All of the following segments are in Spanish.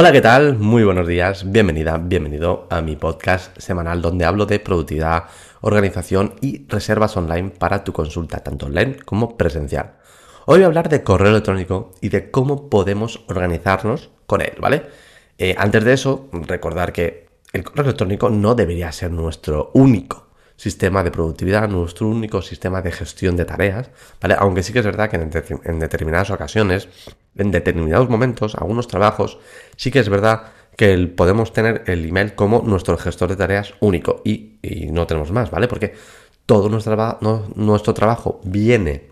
Hola, ¿qué tal? Muy buenos días, bienvenida, bienvenido a mi podcast semanal donde hablo de productividad, organización y reservas online para tu consulta, tanto online como presencial. Hoy voy a hablar de correo electrónico y de cómo podemos organizarnos con él, ¿vale? Eh, antes de eso, recordar que el correo electrónico no debería ser nuestro único sistema de productividad, nuestro único sistema de gestión de tareas, ¿vale? Aunque sí que es verdad que en, determinadas ocasiones, en determinados momentos, algunos trabajos, sí que es verdad que podemos tener el email como nuestro gestor de tareas único y, no tenemos más, ¿vale? Porque todo nuestro, nuestro trabajo viene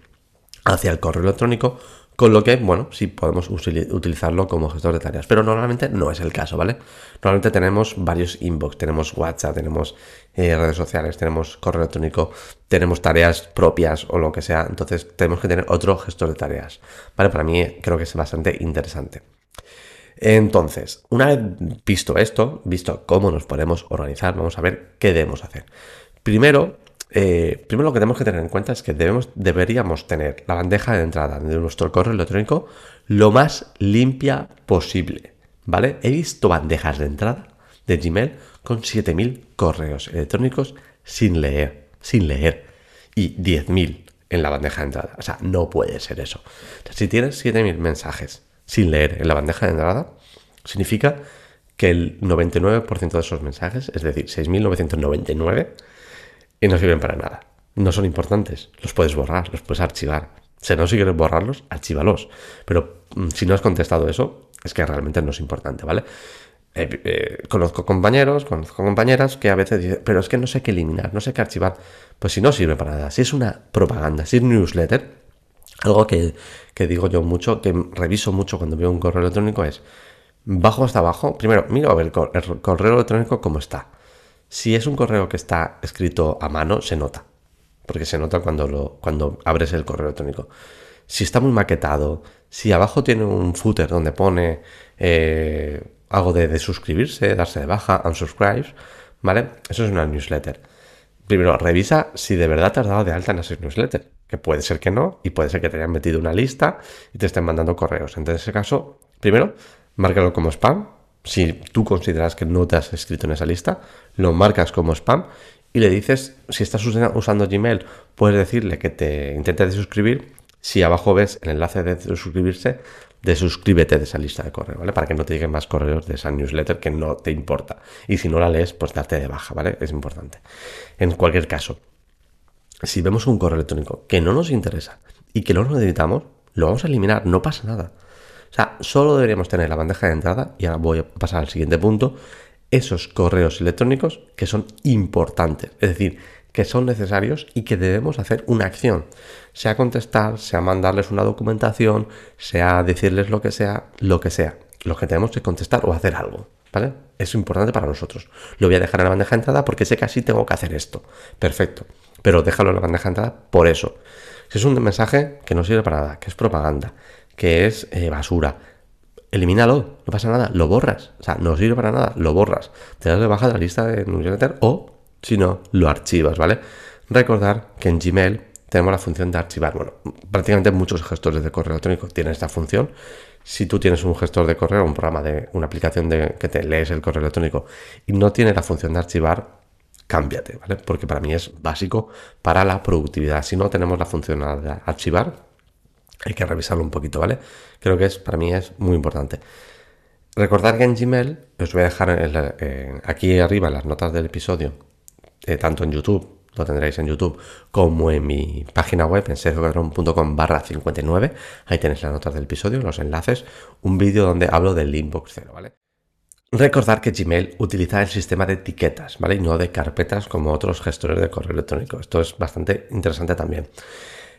hacia el correo electrónico con lo que, bueno, sí podemos utilizarlo como gestor de tareas, pero normalmente no es el caso, ¿vale? Normalmente tenemos varios inbox, tenemos WhatsApp, tenemos eh, redes sociales, tenemos correo electrónico, tenemos tareas propias o lo que sea, entonces tenemos que tener otro gestor de tareas, ¿vale? Para mí creo que es bastante interesante. Entonces, una vez visto esto, visto cómo nos podemos organizar, vamos a ver qué debemos hacer. Primero, eh, primero lo que tenemos que tener en cuenta es que debemos, deberíamos tener la bandeja de entrada de nuestro correo electrónico lo más limpia posible. ¿Vale? He visto bandejas de entrada de Gmail con 7000 correos electrónicos sin leer, sin leer. Y 10.000 en la bandeja de entrada. O sea, no puede ser eso. Si tienes 7000 mensajes sin leer en la bandeja de entrada, significa que el 99% de esos mensajes, es decir, 6.999, y no sirven para nada. No son importantes. Los puedes borrar, los puedes archivar. Si no si quieres borrarlos, archívalos. Pero mm, si no has contestado eso, es que realmente no es importante, ¿vale? Eh, eh, conozco compañeros, conozco compañeras que a veces dicen, pero es que no sé qué eliminar, no sé qué archivar. Pues si no sirve para nada, si es una propaganda, si es newsletter, algo que, que digo yo mucho, que reviso mucho cuando veo un correo electrónico es, bajo hasta abajo, primero miro a ver el correo electrónico cómo está. Si es un correo que está escrito a mano, se nota. Porque se nota cuando, lo, cuando abres el correo electrónico. Si está muy maquetado, si abajo tiene un footer donde pone eh, algo de, suscribirse, darse de baja, unsubscribe, ¿vale? Eso es una newsletter. Primero, revisa si de verdad te has dado de alta en esa newsletter. Que puede ser que no, y puede ser que te hayan metido una lista y te estén mandando correos. Entonces, en ese caso, primero, márcalo como spam, si tú consideras que no te has escrito en esa lista, lo marcas como spam y le dices, si estás usando Gmail, puedes decirle que te intente de suscribir. Si abajo ves el enlace de suscribirse, de suscríbete de esa lista de correo, ¿vale? Para que no te lleguen más correos de esa newsletter que no te importa. Y si no la lees, pues darte de baja, ¿vale? Es importante. En cualquier caso, si vemos un correo electrónico que no nos interesa y que no lo necesitamos, lo vamos a eliminar, no pasa nada. Solo deberíamos tener la bandeja de entrada, y ahora voy a pasar al siguiente punto, esos correos electrónicos que son importantes, es decir, que son necesarios y que debemos hacer una acción, sea contestar, sea mandarles una documentación, sea decirles lo que sea, lo que sea, lo que tenemos que contestar o hacer algo, ¿vale? Es importante para nosotros. Lo voy a dejar en la bandeja de entrada porque sé que así tengo que hacer esto. Perfecto. Pero déjalo en la bandeja de entrada por eso. Si es un mensaje que no sirve para nada, que es propaganda, que es eh, basura. Elimínalo, no pasa nada, lo borras. O sea, no sirve para nada, lo borras. Te das de baja de la lista de newsletter o, si no, lo archivas, ¿vale? Recordar que en Gmail tenemos la función de archivar. Bueno, prácticamente muchos gestores de correo electrónico tienen esta función. Si tú tienes un gestor de correo, un programa de una aplicación de que te lees el correo electrónico y no tiene la función de archivar, cámbiate, ¿vale? Porque para mí es básico para la productividad. Si no tenemos la función de archivar, hay que revisarlo un poquito, ¿vale? Creo que es, para mí es muy importante. Recordar que en Gmail, os voy a dejar aquí arriba las notas del episodio, eh, tanto en YouTube, lo tendréis en YouTube, como en mi página web, en sergiocadrón.com barra 59, ahí tenéis las notas del episodio, los enlaces, un vídeo donde hablo del inbox cero, ¿vale? Recordar que Gmail utiliza el sistema de etiquetas, ¿vale? Y no de carpetas como otros gestores de correo electrónico. Esto es bastante interesante también.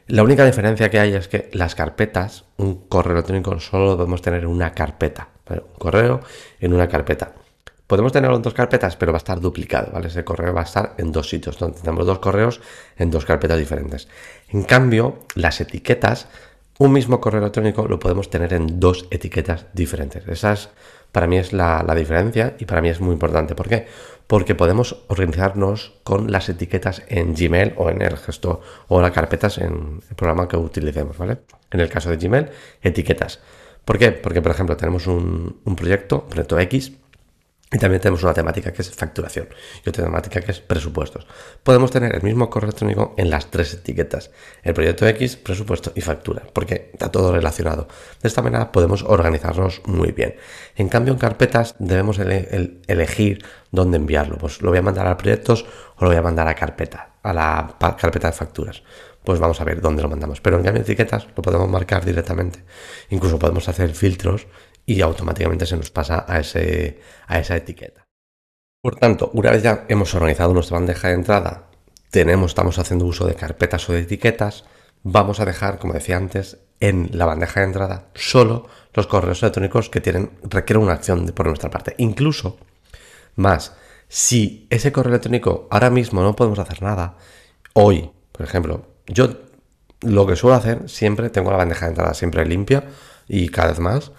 La única diferencia que hay es que las carpetas, un correo electrónico solo podemos tener en una carpeta. Un correo en una carpeta. Podemos tenerlo en dos carpetas, pero va a estar duplicado, ¿vale? Ese correo va a estar en dos sitios, donde tenemos dos correos en dos carpetas diferentes. En cambio, las etiquetas, un mismo correo electrónico lo podemos tener en dos etiquetas diferentes. Esas para mí es la, la diferencia y para mí es muy importante. ¿Por qué? Porque podemos organizarnos con las etiquetas en Gmail o en el gesto o las carpetas en el programa que utilicemos, ¿vale? En el caso de Gmail, etiquetas. ¿Por qué? Porque, por ejemplo, tenemos un, un proyecto, proyecto X, y también tenemos una temática que es facturación y otra temática que es presupuestos. Podemos tener el mismo correo electrónico en las tres etiquetas, el proyecto X, presupuesto y factura, porque está todo relacionado. De esta manera podemos organizarnos muy bien. En cambio, en carpetas debemos elegir dónde enviarlo. Pues lo voy a mandar a proyectos o lo voy a mandar a carpeta, a la carpeta de facturas. Pues vamos a ver dónde lo mandamos. Pero en cambio, etiquetas lo podemos marcar directamente. Incluso podemos hacer filtros y automáticamente se nos pasa a, ese, a esa etiqueta. Por tanto, una vez ya hemos organizado nuestra bandeja de entrada, tenemos, estamos haciendo uso de carpetas o de etiquetas, vamos a dejar, como decía antes, en la bandeja de entrada solo los correos electrónicos que tienen, requieren una acción por nuestra parte. Incluso más, si ese correo electrónico ahora mismo no podemos hacer nada, hoy, por ejemplo, yo lo que suelo hacer siempre, tengo la bandeja de entrada siempre limpia y cada vez más,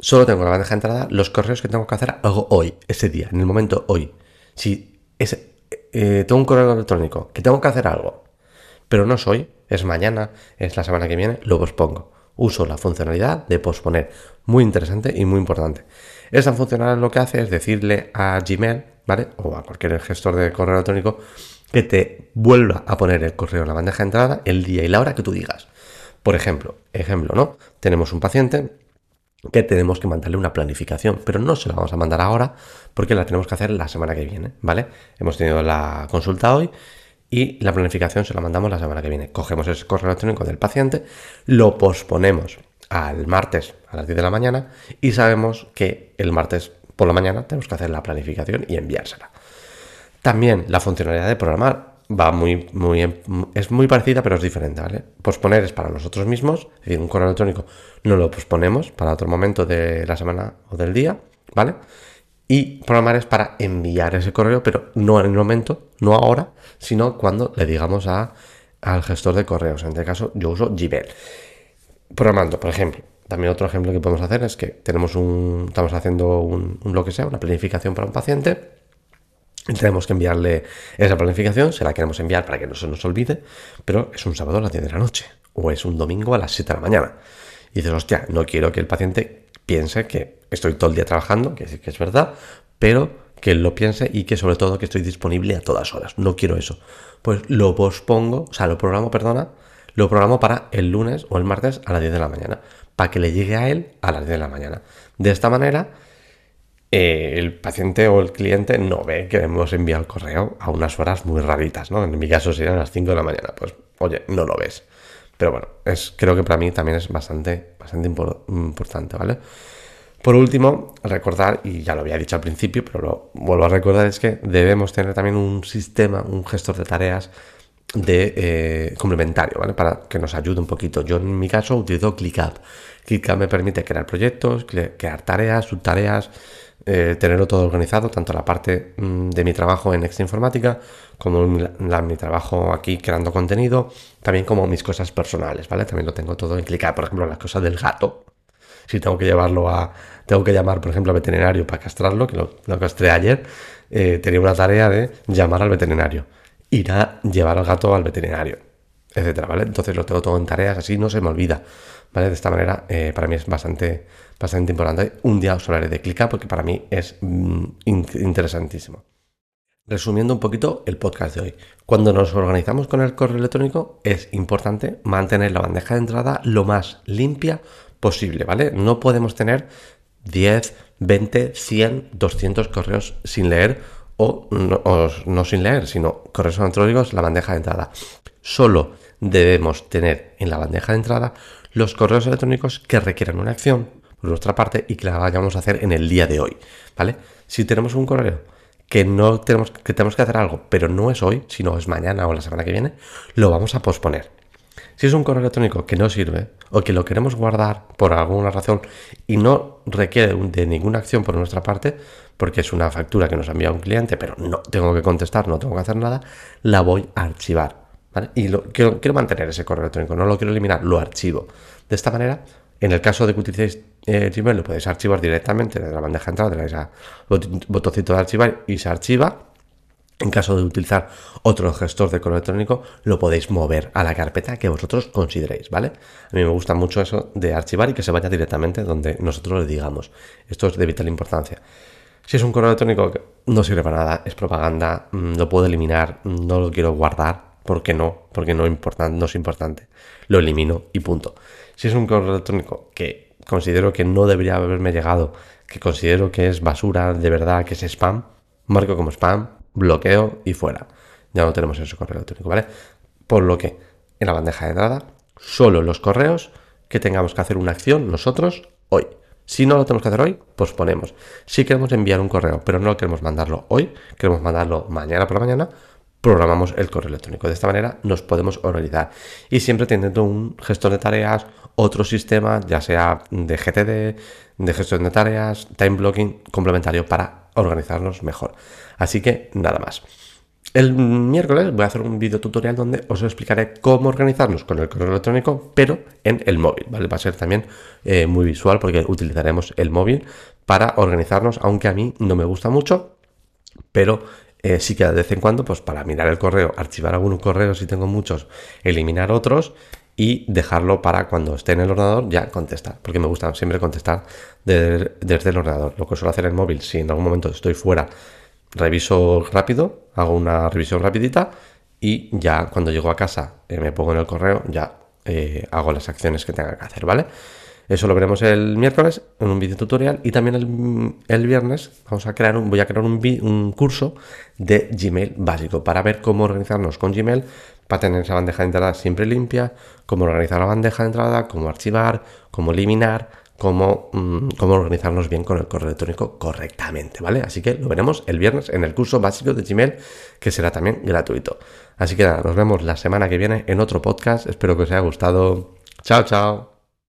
solo tengo la bandeja de entrada los correos que tengo que hacer hago hoy, ese día, en el momento hoy. Si eh, tengo un correo electrónico que tengo que hacer algo, pero no soy, es mañana, es la semana que viene, lo pospongo. Uso la funcionalidad de posponer, muy interesante y muy importante. Esa funcionalidad lo que hace es decirle a Gmail, ¿vale? O a cualquier gestor de correo electrónico que te vuelva a poner el correo en la bandeja de entrada el día y la hora que tú digas. Por ejemplo, ejemplo, ¿no? Tenemos un paciente que tenemos que mandarle una planificación, pero no se la vamos a mandar ahora porque la tenemos que hacer la semana que viene, ¿vale? Hemos tenido la consulta hoy y la planificación se la mandamos la semana que viene. Cogemos ese correo electrónico del paciente, lo posponemos al martes a las 10 de la mañana y sabemos que el martes por la mañana tenemos que hacer la planificación y enviársela. También la funcionalidad de programar va muy, muy, es muy parecida, pero es diferente, ¿vale? Posponer es para nosotros mismos, es decir, un correo electrónico no lo posponemos para otro momento de la semana o del día, ¿vale? Y programar es para enviar ese correo, pero no en el momento, no ahora, sino cuando le digamos a, al gestor de correos. En este caso, yo uso Gmail. Programando, por ejemplo. También otro ejemplo que podemos hacer es que tenemos un, estamos haciendo un, un lo que sea, una planificación para un paciente tenemos que enviarle esa planificación, se la queremos enviar para que no se nos olvide, pero es un sábado a las 10 de la noche o es un domingo a las 7 de la mañana. Y dices, hostia, no quiero que el paciente piense que estoy todo el día trabajando, que que es verdad, pero que lo piense y que sobre todo que estoy disponible a todas horas. No quiero eso. Pues lo pospongo, o sea, lo programo, perdona, lo programo para el lunes o el martes a las 10 de la mañana, para que le llegue a él a las 10 de la mañana. De esta manera eh, el paciente o el cliente no ve que hemos enviado el correo a unas horas muy raritas, ¿no? En mi caso serían las 5 de la mañana, pues oye, no lo ves. Pero bueno, es, creo que para mí también es bastante, bastante importante, ¿vale? Por último, recordar, y ya lo había dicho al principio, pero lo vuelvo a recordar, es que debemos tener también un sistema, un gestor de tareas eh, complementario, ¿vale? Para que nos ayude un poquito. Yo en mi caso utilizo ClickUp. ClickUp me permite crear proyectos, crear tareas, subtareas, eh, tenerlo todo organizado, tanto la parte mm, de mi trabajo en Extra Informática, como mi trabajo aquí creando contenido, también como mis cosas personales, ¿vale? También lo tengo todo en clicar, por ejemplo, las cosas del gato. Si tengo que llevarlo a. Tengo que llamar, por ejemplo, al veterinario para castrarlo, que lo, lo castré ayer, eh, tenía una tarea de llamar al veterinario, ir a llevar al gato al veterinario, etcétera, ¿vale? Entonces lo tengo todo en tareas, así no se me olvida, ¿vale? De esta manera, eh, para mí es bastante bastante importante. Un día os hablaré de Clica porque para mí es mm, interesantísimo. Resumiendo un poquito el podcast de hoy. Cuando nos organizamos con el correo electrónico es importante mantener la bandeja de entrada lo más limpia posible, ¿vale? No podemos tener 10, 20, 100, 200 correos sin leer o no, o no sin leer, sino correos electrónicos la bandeja de entrada. Solo debemos tener en la bandeja de entrada los correos electrónicos que requieran una acción por nuestra parte y que la vayamos a hacer en el día de hoy, ¿vale? Si tenemos un correo que no tenemos que tenemos que hacer algo, pero no es hoy, sino es mañana o la semana que viene, lo vamos a posponer. Si es un correo electrónico que no sirve o que lo queremos guardar por alguna razón y no requiere de ninguna acción por nuestra parte, porque es una factura que nos ha enviado un cliente, pero no tengo que contestar, no tengo que hacer nada, la voy a archivar. Y lo, quiero, quiero mantener ese correo electrónico, no lo quiero eliminar, lo archivo. De esta manera en el caso de que utilicéis Gmail, lo podéis archivar directamente desde la bandeja de entrada, le dais a botoncito de archivar y se archiva. En caso de utilizar otro gestor de correo electrónico, lo podéis mover a la carpeta que vosotros consideréis, ¿vale? A mí me gusta mucho eso de archivar y que se vaya directamente donde nosotros le digamos. Esto es de vital importancia. Si es un correo electrónico que no sirve para nada, es propaganda, mm, lo puedo eliminar, mm, no lo quiero guardar, ¿por qué no? Porque no es importante. Lo elimino y punto. Si es un correo electrónico que considero que no debería haberme llegado, que considero que es basura de verdad, que es spam, marco como spam, bloqueo y fuera. Ya no tenemos ese correo electrónico, ¿vale? Por lo que en la bandeja de entrada, solo los correos que tengamos que hacer una acción nosotros hoy. Si no lo tenemos que hacer hoy, pues ponemos. Si queremos enviar un correo, pero no queremos mandarlo hoy, queremos mandarlo mañana por la mañana, programamos el correo electrónico. De esta manera nos podemos organizar. Y siempre teniendo un gestor de tareas, otro sistema, ya sea de GTD, de gestión de tareas, time blocking complementario para organizarnos mejor. Así que nada más. El miércoles voy a hacer un video tutorial donde os explicaré cómo organizarnos con el correo electrónico, pero en el móvil. Va a ser también eh, muy visual porque utilizaremos el móvil para organizarnos, aunque a mí no me gusta mucho, pero eh, sí que de vez en cuando, pues para mirar el correo, archivar algunos correos si tengo muchos, eliminar otros y dejarlo para cuando esté en el ordenador ya contestar, porque me gusta siempre contestar desde el ordenador. Lo que suelo hacer en el móvil, si en algún momento estoy fuera reviso rápido, hago una revisión rapidita y ya cuando llego a casa eh, me pongo en el correo, ya eh, hago las acciones que tenga que hacer, ¿vale? Eso lo veremos el miércoles en un video tutorial y también el, viernes vamos a crear un, voy a crear un, un, curso de Gmail básico para ver cómo organizarnos con Gmail para tener esa bandeja de entrada siempre limpia, cómo organizar la bandeja de entrada, cómo archivar, cómo eliminar, Mm, cómo, organizarnos bien con el correo electrónico correctamente, ¿vale? Así que lo veremos el viernes en el curso básico de Gmail, que será también gratuito. Así que nada, nos vemos la semana que viene en otro podcast. Espero que os haya gustado. Chao, chao.